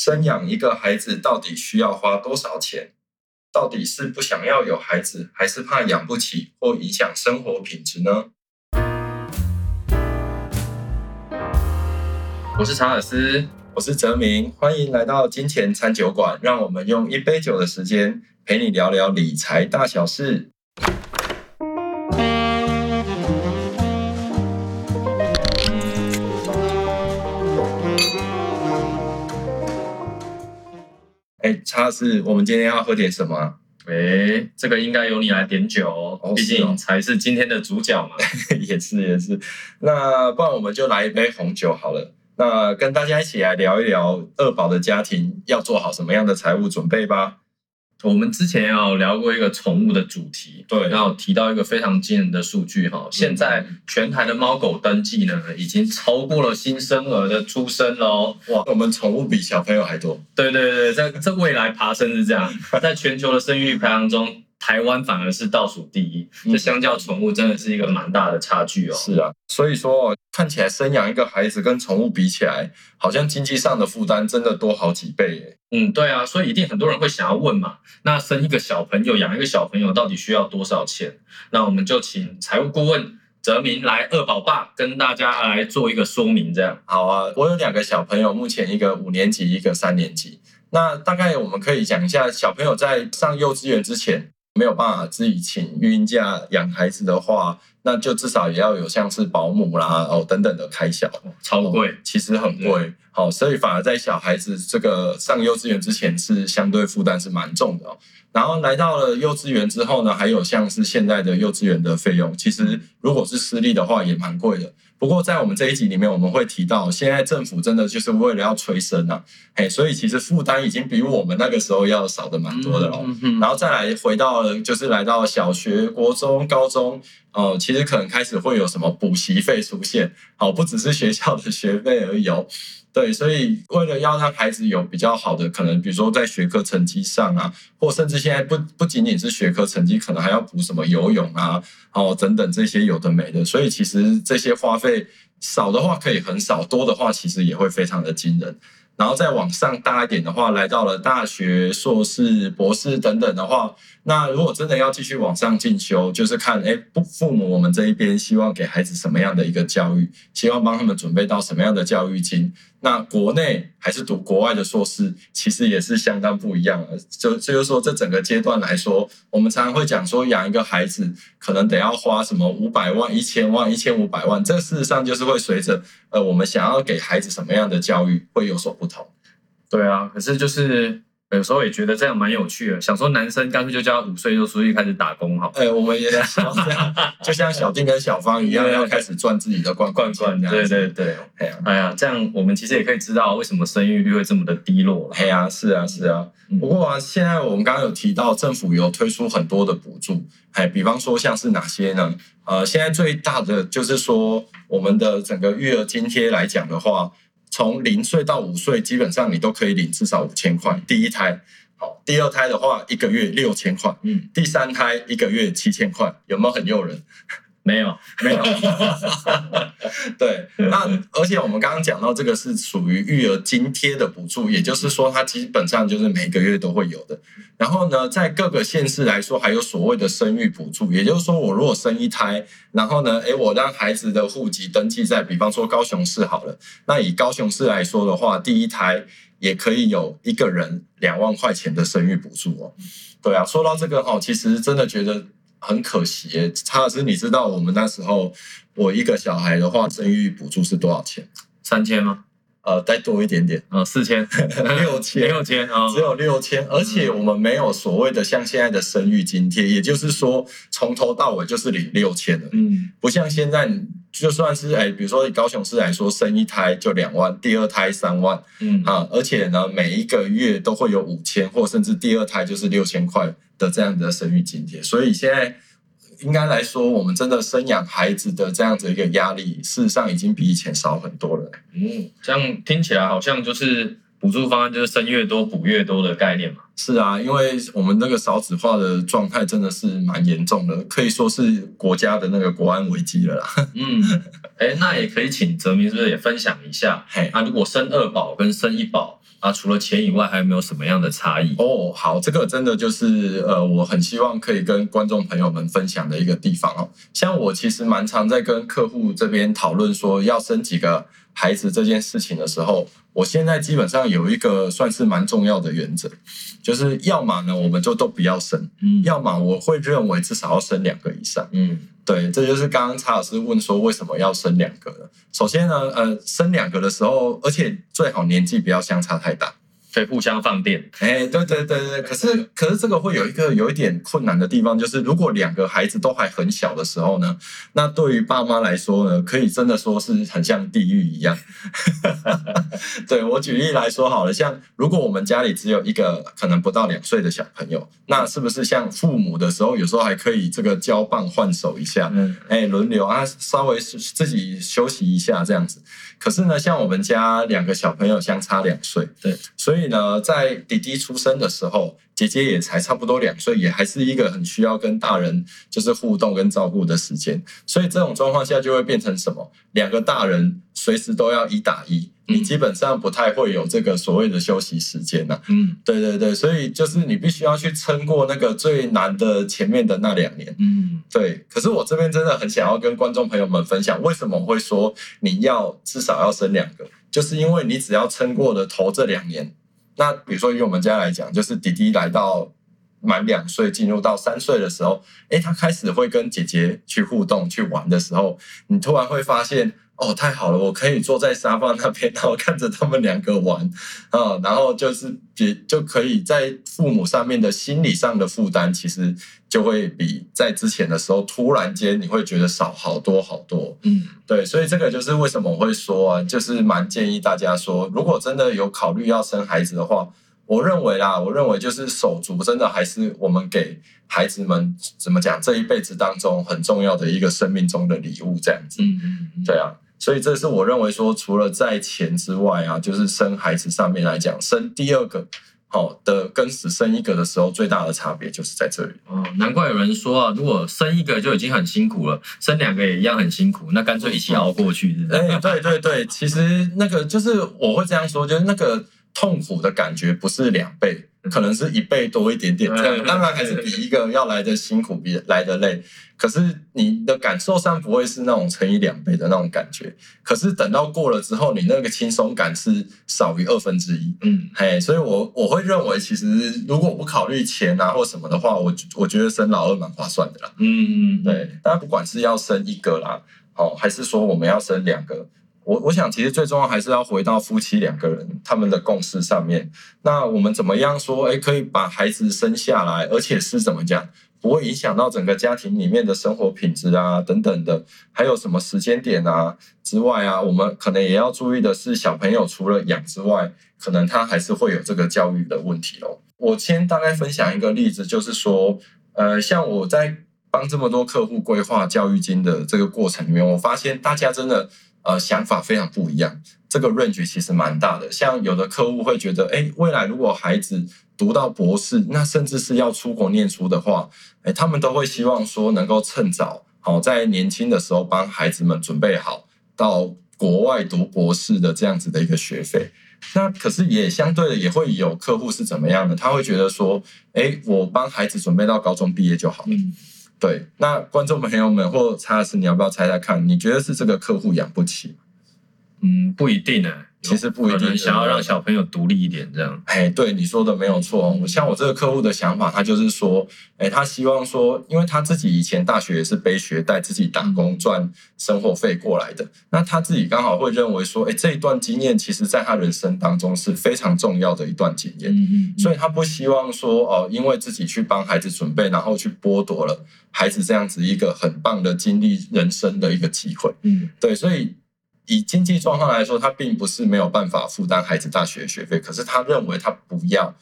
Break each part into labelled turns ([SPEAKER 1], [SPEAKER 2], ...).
[SPEAKER 1] 生养一个孩子到底需要花多少钱？到底是不想要有孩子，还是怕养不起或影响生活品质呢？
[SPEAKER 2] 我是查尔斯，
[SPEAKER 1] 我是泽明，欢迎来到金钱餐酒馆，让我们用一杯酒的时间陪你聊聊理财大小事。哎，查尔斯，我们今天要喝点什么啊？
[SPEAKER 2] 哎，这个应该由你来点酒哦，毕竟才是今天的主角嘛。
[SPEAKER 1] 也是也是，那不然我们就来一杯红酒好了。那跟大家一起来聊一聊二宝的家庭要做好什么样的财务准备吧。
[SPEAKER 2] 我们之前有聊过一个宠物的主题，
[SPEAKER 1] 对
[SPEAKER 2] 然后提到一个非常惊人的数据哈，现在全台的猫狗登记呢，已经超过了新生儿的出生喽。
[SPEAKER 1] 哇，我们宠物比小朋友还多。
[SPEAKER 2] 对对对，在这未来爬升是这样，在全球的生育率排行中，台湾反而是倒数第一，
[SPEAKER 1] 嗯
[SPEAKER 2] 这相较宠物真的是一个蛮大的差距哦。
[SPEAKER 1] 是啊，所以说看起来生养一个孩子跟宠物比起来，好像经济上的负担真的多好几倍耶。
[SPEAKER 2] 嗯，对啊，所以一定很多人会想要问嘛，那生一个小朋友，养一个小朋友到底需要多少钱？那我们就请财务顾问泽明来二宝爸跟大家来做一个说明，这样。
[SPEAKER 1] 好啊，我有两个小朋友，目前一个五年级，一个三年级。那大概我们可以讲一下，小朋友在上幼稚园之前没有办法自己请育婴假养孩子的话，那就至少也要有像是保姆啦哦等等的开销，
[SPEAKER 2] 超贵
[SPEAKER 1] 哦，其实很贵。好，所以反而在小孩子这个上幼稚园之前是相对负担是蛮重的哦。然后来到了幼稚园之后呢，还有像是现在的幼稚园的费用，其实如果是私立的话也蛮贵的。不过在我们这一集里面，我们会提到，现在政府真的就是为了要催生啊，嘿，所以其实负担已经比我们那个时候要少的蛮多的了。
[SPEAKER 2] 嗯嗯
[SPEAKER 1] 然后再来回到就是来到小学、国中、高中，哦、其实可能开始会有什么补习费出现，好、不只是学校的学费而已哦。对，所以为了要让孩子有比较好的可能，比如说在学科成绩上啊，或甚至现在不不仅仅是学科成绩，可能还要补什么游泳啊，哦等等这些有的没的。所以其实这些花费少的话可以很少，多的话其实也会非常的惊人。然后再往上大一点的话，来到了大学、硕士、博士等等的话，那如果真的要继续往上进修，就是看哎，父父母我们这一边希望给孩子什么样的一个教育，希望帮他们准备到什么样的教育金。那国内还是读国外的硕士，其实也是相当不一样的。就就是说，这整个阶段来说，我们常常会讲说，养一个孩子可能得要花什么五百万、一千万、一千五百万，这事实上就是会随着呃我们想要给孩子什么样的教育会有所不同。
[SPEAKER 2] 对啊，可是就是有时候也觉得这样蛮有趣的，想说男生干脆就叫他五岁就出去开始打工好了。
[SPEAKER 1] 哎、我们也这样，就像小丁跟小芳一样，要开始赚自己的罐罐
[SPEAKER 2] 罐
[SPEAKER 1] 这样子。
[SPEAKER 2] 对对对，
[SPEAKER 1] 哎呀，
[SPEAKER 2] 哎呀，这样我们其实也可以知道为什么生育率会这么的低落了。
[SPEAKER 1] 哎呀，是啊，是啊。
[SPEAKER 2] 嗯
[SPEAKER 1] 不过啊，现在我们刚刚有提到，政府有推出很多的补助，哎，比方说像是哪些呢？呃，现在最大的就是说，我们的整个育儿津贴来讲的话，从零岁到五岁，基本上你都可以领至少五千块。第一胎，好，第二胎的话，一个月六千块，
[SPEAKER 2] 嗯，
[SPEAKER 1] 第三胎一个月七千块，有没有很诱人？
[SPEAKER 2] 没有，
[SPEAKER 1] 没有。对，那而且我们刚刚讲到这个是属于育儿津贴的补助，也就是说它基本上就是每个月都会有的。然后呢，在各个县市来说，还有所谓的生育补助，也就是说我如果生一胎，然后呢，诶，我让孩子的户籍登记在比方说高雄市好了，那以高雄市来说的话，第一胎也可以有一个人两万块钱的生育补助哦。对啊，说到这个哈，其实真的觉得很可惜。耶。查老师，你知道我们那时候我一个小孩的话，生育补助是多少钱？
[SPEAKER 2] 三千吗？
[SPEAKER 1] 呃，再多一点点，
[SPEAKER 2] 呃，四 千，
[SPEAKER 1] 六千，
[SPEAKER 2] 六千啊，
[SPEAKER 1] 只有六千，而且我们没有所谓的像现在的生育津贴，也就是说从头到尾就是领六千的，
[SPEAKER 2] 嗯，
[SPEAKER 1] 不像现在就算是哎，比如说以高雄市来说，生一胎就两万，第二胎三万
[SPEAKER 2] 嗯。
[SPEAKER 1] 啊，而且呢每一个月都会有五千，或甚至第二胎就是六千块的这样的生育津贴，所以现在。应该来说，我们真的生养孩子的这样子一个压力，事实上已经比以前少很多了。
[SPEAKER 2] 嗯，这样听起来好像就是补助方案就是生越多补越多的概念嘛。
[SPEAKER 1] 是啊，因为我们那个少子化的状态真的是蛮严重的，可以说是国家的那个国安危机了啦。
[SPEAKER 2] 嗯，哎，那也可以请泽明是不是也分享一下？
[SPEAKER 1] 嘿，
[SPEAKER 2] 啊，如果生二宝跟生一宝，啊，除了钱以外，还有没有什么样的差异？
[SPEAKER 1] 哦，好，这个真的就是呃，我很希望可以跟观众朋友们分享的一个地方哦。像我其实蛮常在跟客户这边讨论说要升几个孩子这件事情的时候，我现在基本上有一个算是蛮重要的原则，就是要么呢我们就都不要生，
[SPEAKER 2] 嗯
[SPEAKER 1] 要么我会认为至少要生两个以上。
[SPEAKER 2] 嗯
[SPEAKER 1] 对，这就是刚刚查老师问说为什么要生两个的。首先呢，呃，生两个的时候，而且最好年纪不要相差太大。
[SPEAKER 2] 可以互相放电。
[SPEAKER 1] 哎，对对对对，可是可是这个会有一个有一点困难的地方，就是如果两个孩子都还很小的时候呢，那对于爸妈来说呢，可以真的说是很像地狱一样。对我举例来说好了，像如果我们家里只有一个可能不到两岁的小朋友，那是不是像父母的时候，有时候还可以这个交棒换手一下？
[SPEAKER 2] 嗯
[SPEAKER 1] 哎，轮流啊，稍微自己休息一下这样子。可是呢，像我们家两个小朋友相差两岁，
[SPEAKER 2] 对，
[SPEAKER 1] 所以呢，在弟弟出生的时候，姐姐也才差不多两岁，也还是一个很需要跟大人就是互动跟照顾的时间。所以这种状况下就会变成什么？两个大人随时都要一打一，你
[SPEAKER 2] 嗯
[SPEAKER 1] 基本上不太会有这个所谓的休息时间呐、
[SPEAKER 2] 嗯
[SPEAKER 1] 对对对，所以就是你必须要去撑过那个最难的前面的那两年。
[SPEAKER 2] 嗯
[SPEAKER 1] 对，可是我这边真的很想要跟观众朋友们分享，为什么会说你要至少要生两个，就是因为你只要撑过了头这两年，那比如说以我们家来讲，就是弟弟来到满两岁，进入到三岁的时候，诶，他开始会跟姐姐去互动、去玩的时候，你突然会发现。哦，太好了！我可以坐在沙发那边，然后看着他们两个玩，啊、然后就是也就可以在父母上面的心理上的负担，其实就会比在之前的时候，突然间你会觉得少好多好多。
[SPEAKER 2] 嗯
[SPEAKER 1] 对，所以这个就是为什么我会说啊，就是蛮建议大家说，如果真的有考虑要生孩子的话，我认为啦，我认为就是手足真的还是我们给孩子们怎么讲这一辈子当中很重要的一个生命中的礼物，这样子。
[SPEAKER 2] 嗯嗯
[SPEAKER 1] 对啊，所以这是我认为说，除了在钱之外啊，就是生孩子上面来讲，生第二个好、的跟只生一个的时候，最大的差别就是在这里。
[SPEAKER 2] 哦，难怪有人说啊，如果生一个就已经很辛苦了，生两个也一样很辛苦，那干脆一起熬过去？
[SPEAKER 1] 哎、对对对，其实那个就是我会这样说，就是那个痛苦的感觉不是两倍，可能是一倍多一点点。这样
[SPEAKER 2] 嗯
[SPEAKER 1] 当然还是比一个要来的辛苦，比来的累。可是你的感受上不会是那种乘以两倍的那种感觉。可是等到过了之后，你那个轻松感是少于二分之一。
[SPEAKER 2] 嗯
[SPEAKER 1] 嘿，所以我我会认为，其实如果不考虑钱啊或什么的话，我我觉得生老二蛮划算的啦。
[SPEAKER 2] 嗯，
[SPEAKER 1] 对，大家不管是要生一个啦，哦，还是说我们要生两个，我我想其实最重要还是要回到夫妻两个人他们的共识上面。那我们怎么样说，哎，可以把孩子生下来，而且是怎么讲？不会影响到整个家庭里面的生活品质啊，等等的，还有什么时间点啊之外啊，我们可能也要注意的是，小朋友除了养之外，可能他还是会有这个教育的问题哦。我先大概分享一个例子，就是说，呃，像我在帮这么多客户规划教育金的这个过程里面，我发现大家真的呃想法非常不一样，这个 range 其实蛮大的。像有的客户会觉得，哎，未来如果孩子读到博士，那甚至是要出国念书的话，哎，他们都会希望说能够趁早，好在年轻的时候帮孩子们准备好到国外读博士的这样子的一个学费。那可是也相对的也会有客户是怎么样的？他会觉得说，哎，我帮孩子准备到高中毕业就好了。
[SPEAKER 2] 嗯
[SPEAKER 1] 对，那观众朋友们或查尔斯，你要不要猜猜看？你觉得是这个客户养不起？
[SPEAKER 2] 嗯，不一定呢，
[SPEAKER 1] 其实不一定
[SPEAKER 2] 想要让小朋友独立一点，这样。
[SPEAKER 1] 哎，对你说的没有错我。像我这个客户的想法，他就是说，哎，他希望说，因为他自己以前大学也是背学贷，自己打工赚生活费过来的，那他自己刚好会认为说，哎，这一段经验其实在他人生当中是非常重要的一段经验。
[SPEAKER 2] 嗯嗯
[SPEAKER 1] 所以他不希望说哦，因为自己去帮孩子准备，然后去剥夺了孩子这样子一个很棒的经历人生的一个机会。
[SPEAKER 2] 嗯
[SPEAKER 1] 对，所以以经济状况来说，他并不是没有办法负担孩子大学的学费，可是他认为他不要。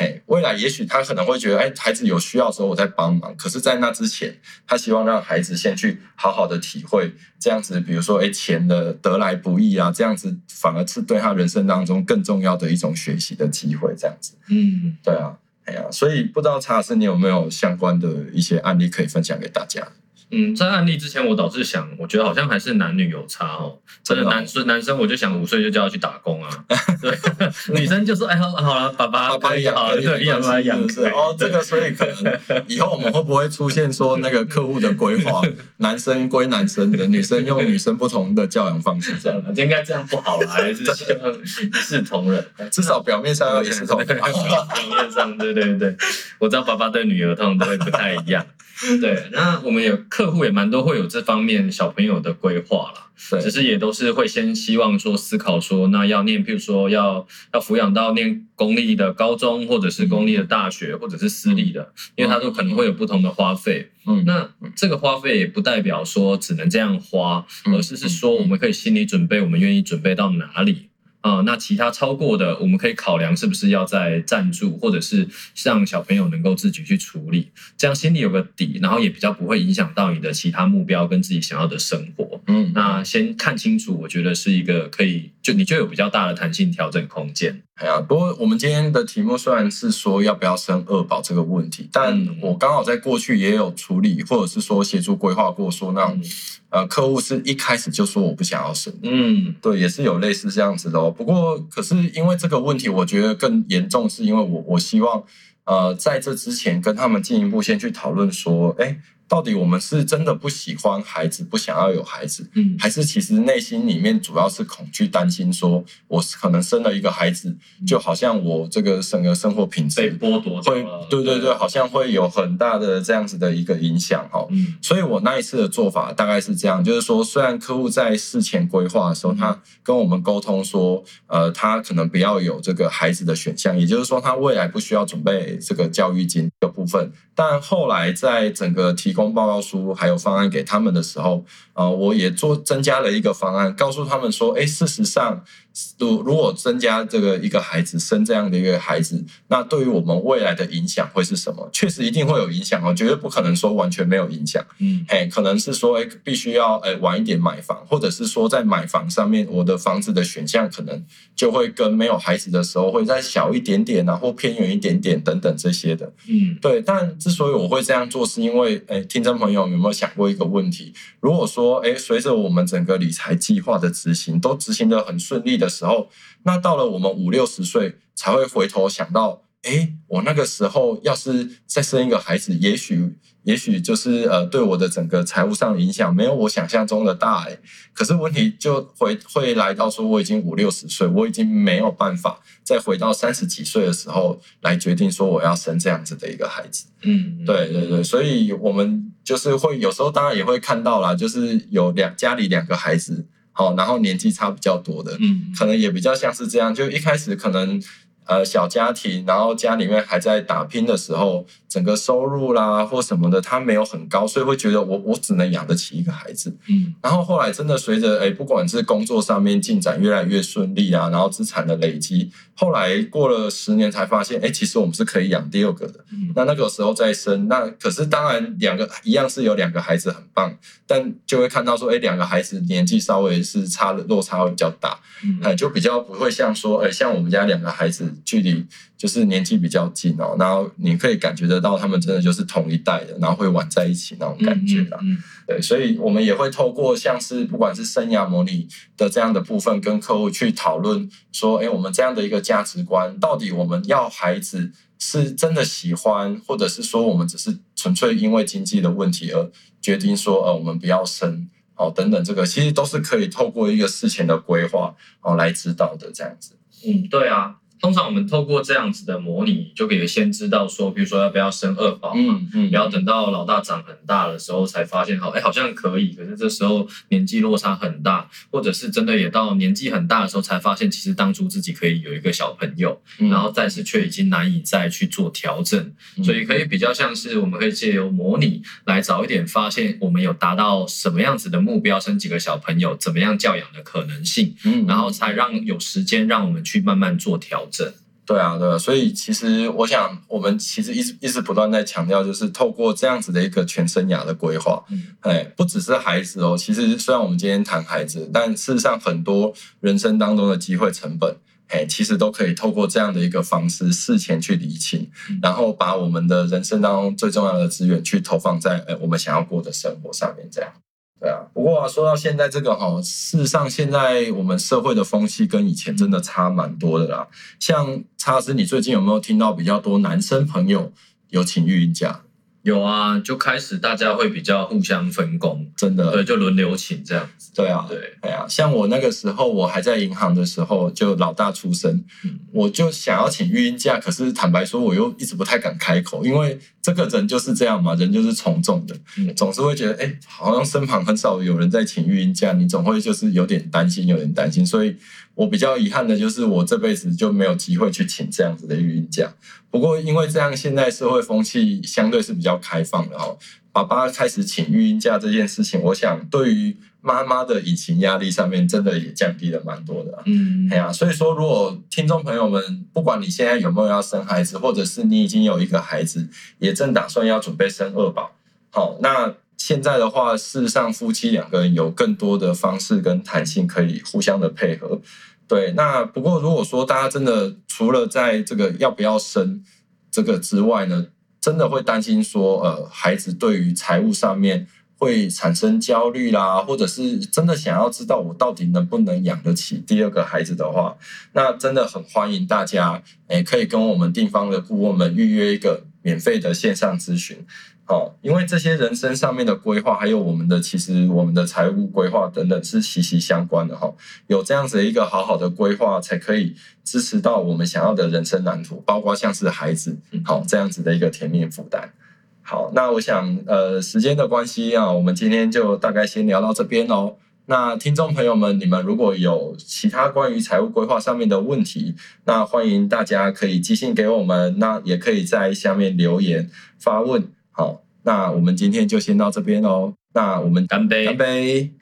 [SPEAKER 1] 嘿，未来也许他可能会觉得，哎，孩子有需要的时候我再帮忙。可是，在那之前，他希望让孩子先去好好的体会这样子，比如说，哎，钱的得来不易啊，这样子反而是对他人生当中更重要的一种学习的机会。这样子，
[SPEAKER 2] 嗯，
[SPEAKER 1] 对啊，哎呀，所以不知道查老师你有没有相关的一些案例可以分享给大家？
[SPEAKER 2] 嗯，在案例之前，我倒是想，我觉得好像还是男女有差哦。真的男生男生，我就想五岁就叫他去打工啊。对，女生就说哎好好了，爸爸
[SPEAKER 1] 爸爸养
[SPEAKER 2] 对，养爸养
[SPEAKER 1] 是？哦，这个所以可能以后我们会不会出现说那个客户的规划，男生归男生的，女生用女生不同的教养方式这样，
[SPEAKER 2] 应该这样不好啦，还是希望一视同仁。
[SPEAKER 1] 至少表面上要一视同仁。
[SPEAKER 2] 表面上，对对对，我知道爸爸对女儿通常都会不太一样。对，那我们有客户也蛮多会有这方面小朋友的规划啦，只
[SPEAKER 1] 对，
[SPEAKER 2] 是也都是会先希望说思考说，那要念，譬如说要要抚养到念公立的高中，或者是公立的大学，或者是私立的，因为他都可能会有不同的花费。
[SPEAKER 1] 嗯，
[SPEAKER 2] 那这个花费也不代表说只能这样花，
[SPEAKER 1] 嗯
[SPEAKER 2] 而是是说我们可以心理准备，我们愿意准备到哪里。啊、那其他超过的，我们可以考量是不是要再赞助，或者是让小朋友能够自己去处理，这样心里有个底，然后也比较不会影响到你的其他目标跟自己想要的生活。
[SPEAKER 1] 嗯，
[SPEAKER 2] 那先看清楚，我觉得是一个可以，就你就有比较大的弹性调整空间。
[SPEAKER 1] 哎呀，不过我们今天的题目虽然是说要不要生二宝这个问题，但
[SPEAKER 2] 嗯
[SPEAKER 1] 我刚好在过去也有处理，或者是说协助规划过，说那种、呃客户是一开始就说我不想要生，
[SPEAKER 2] 嗯
[SPEAKER 1] 对，也是有类似这样子的哦。不过，可是因为这个问题，我觉得更严重，是因为我我希望，呃，在这之前跟他们进一步先去讨论说，哎，到底我们是真的不喜欢孩子，不想要有孩子，
[SPEAKER 2] 嗯。
[SPEAKER 1] 还是其实内心里面主要是恐惧、担心，说我可能生了一个孩子，就好像我这个整个生活品质被
[SPEAKER 2] 剥夺
[SPEAKER 1] 会，，对对对，好像会有很大的这样子的一个影响哈。
[SPEAKER 2] 嗯。
[SPEAKER 1] 所以我那一次的做法大概是这样，就是说，虽然客户在事前规划的时候，他跟我们沟通说，呃，他可能不要有这个孩子的选项，也就是说，他未来不需要准备这个教育金的部分。但后来在整个提供报告书还有方案给他们的时候，呃，我也做增加了一个方案，告诉他们说，哎，事实上，如如果增加这个一个孩子生这样的一个孩子，那对于我们未来的影响会是什么？确实一定会有影响哦，绝对不可能说完全没有影响。
[SPEAKER 2] 嗯
[SPEAKER 1] 哎，可能是说，哎，必须要哎晚一点买房，或者是说在买房上面，我的房子的选项可能就会跟没有孩子的时候会再小一点点啊，或偏远一点点等等这些的。
[SPEAKER 2] 嗯
[SPEAKER 1] 对，但之所以我会这样做，是因为，哎，听众朋友有没有想过一个问题？如果说，哎，随着我们整个理财计划的执行都执行的很顺利的时候，那到了我们五六十岁才会回头想到，哎，我那个时候要是再生一个孩子，也许。也许就是呃，对我的整个财务上的影响没有我想象中的大哎，可是问题就回会来到说，我已经五六十岁，我已经没有办法再回到三十几岁的时候来决定说我要生这样子的一个孩子。
[SPEAKER 2] 嗯，
[SPEAKER 1] 对对对，所以我们就是会有时候当然也会看到啦，就是有两家里两个孩子，好，然后年纪差比较多的，
[SPEAKER 2] 嗯
[SPEAKER 1] 可能也比较像是这样，就一开始可能。呃，小家庭，然后家里面还在打拼的时候，整个收入啦或什么的，他没有很高，所以会觉得我我只能养得起一个孩子。
[SPEAKER 2] 嗯
[SPEAKER 1] 然后后来真的随着哎，不管是工作上面进展越来越顺利啊，然后资产的累积，后来过了十年才发现，哎，其实我们是可以养第二个的。
[SPEAKER 2] 嗯
[SPEAKER 1] 那那个时候再生，那可是当然两个一样是有两个孩子很棒，但就会看到说，哎，两个孩子年纪稍微是差的落差会比较大，
[SPEAKER 2] 嗯
[SPEAKER 1] 哎，就比较不会像说，哎，像我们家两个孩子距离就是年纪比较近哦，然后你可以感觉得到他们真的就是同一代的，然后会玩在一起那种感觉啦。
[SPEAKER 2] 嗯
[SPEAKER 1] 对，所以我们也会透过像是不管是生涯模拟的这样的部分，跟客户去讨论说，哎，我们这样的一个价值观，到底我们要孩子是真的喜欢，或者是说我们只是纯粹因为经济的问题而决定说，呃，我们不要生。哦，等等，这个其实都是可以透过一个事前的规划哦来指导的，这样子。
[SPEAKER 2] 嗯，对啊。通常我们透过这样子的模拟，就可以先知道说，比如说要不要生二宝嘛，
[SPEAKER 1] 嗯嗯
[SPEAKER 2] 不要等到老大长很大的时候才发现，好，哎，好像可以，可是这时候年纪落差很大，或者是真的也到年纪很大的时候才发现，其实当初自己可以有一个小朋友，
[SPEAKER 1] 嗯。
[SPEAKER 2] 然后但是却已经难以再去做调整，所以可以比较像是我们可以借由模拟来早一点发现我们有达到什么样子的目标，生几个小朋友，怎么样教养的可能性，
[SPEAKER 1] 嗯。
[SPEAKER 2] 然后才让有时间让我们去慢慢做调整。
[SPEAKER 1] 对啊，对啊，所以其实我想，我们其实一直一直不断在强调，就是透过这样子的一个全生涯的规划，
[SPEAKER 2] 嗯
[SPEAKER 1] 哎，不只是孩子哦，其实虽然我们今天谈孩子，但事实上很多人生当中的机会成本，哎，其实都可以透过这样的一个方式事前去理清，然后把我们的人生当中最重要的资源去投放在哎我们想要过的生活上面，这样。对啊，不过啊，说到现在这个哈，事实上现在我们社会的风气跟以前真的差蛮多的啦。像查斯，你最近有没有听到比较多男生朋友有请育婴假？
[SPEAKER 2] 有啊，就开始大家会比较互相分工，
[SPEAKER 1] 真的，
[SPEAKER 2] 对，就轮流请这样子。
[SPEAKER 1] 对啊，
[SPEAKER 2] 对，
[SPEAKER 1] 哎呀，像我那个时候，我还在银行的时候，就老大出生，我就想要请育婴假，可是坦白说，我又一直不太敢开口，因为这个人就是这样嘛，人就是从众的，总是会觉得，哎，好像身旁很少有人在请育婴假，你总会就是有点担心，有点担心，所以。我比较遗憾的就是，我这辈子就没有机会去请这样子的育婴假。不过，因为这样，现在社会风气相对是比较开放的哦。爸爸开始请育婴假这件事情，我想对于妈妈的隐形压力上面，真的也降低了蛮多的。嗯，哎呀，所以说，如果听众朋友们，不管你现在有没有要生孩子，或者是你已经有一个孩子，也正打算要准备生二宝，好，那。现在的话，事实上夫妻两个人有更多的方式跟弹性，可以互相的配合。对，那不过如果说大家真的除了在这个要不要生这个之外呢，真的会担心说，呃，孩子对于财务上面会产生焦虑啦，或者是真的想要知道我到底能不能养得起第二个孩子的话，那真的很欢迎大家，诶，可以跟我们地方的顾问们预约一个免费的线上咨询。哦，因为这些人生上面的规划，还有我们的其实我们的财务规划等等是息息相关的哈。有这样子一个好好的规划，才可以支持到我们想要的人生蓝图，包括像是孩子好这样子的一个甜蜜负担。好，那我想呃时间的关系啊，我们今天就大概先聊到这边哦。那听众朋友们，你们如果有其他关于财务规划上面的问题，那欢迎大家可以寄信给我们，那也可以在下面留言发问。好，那我们今天就先到这边哦。那我们
[SPEAKER 2] 干杯！
[SPEAKER 1] 干杯！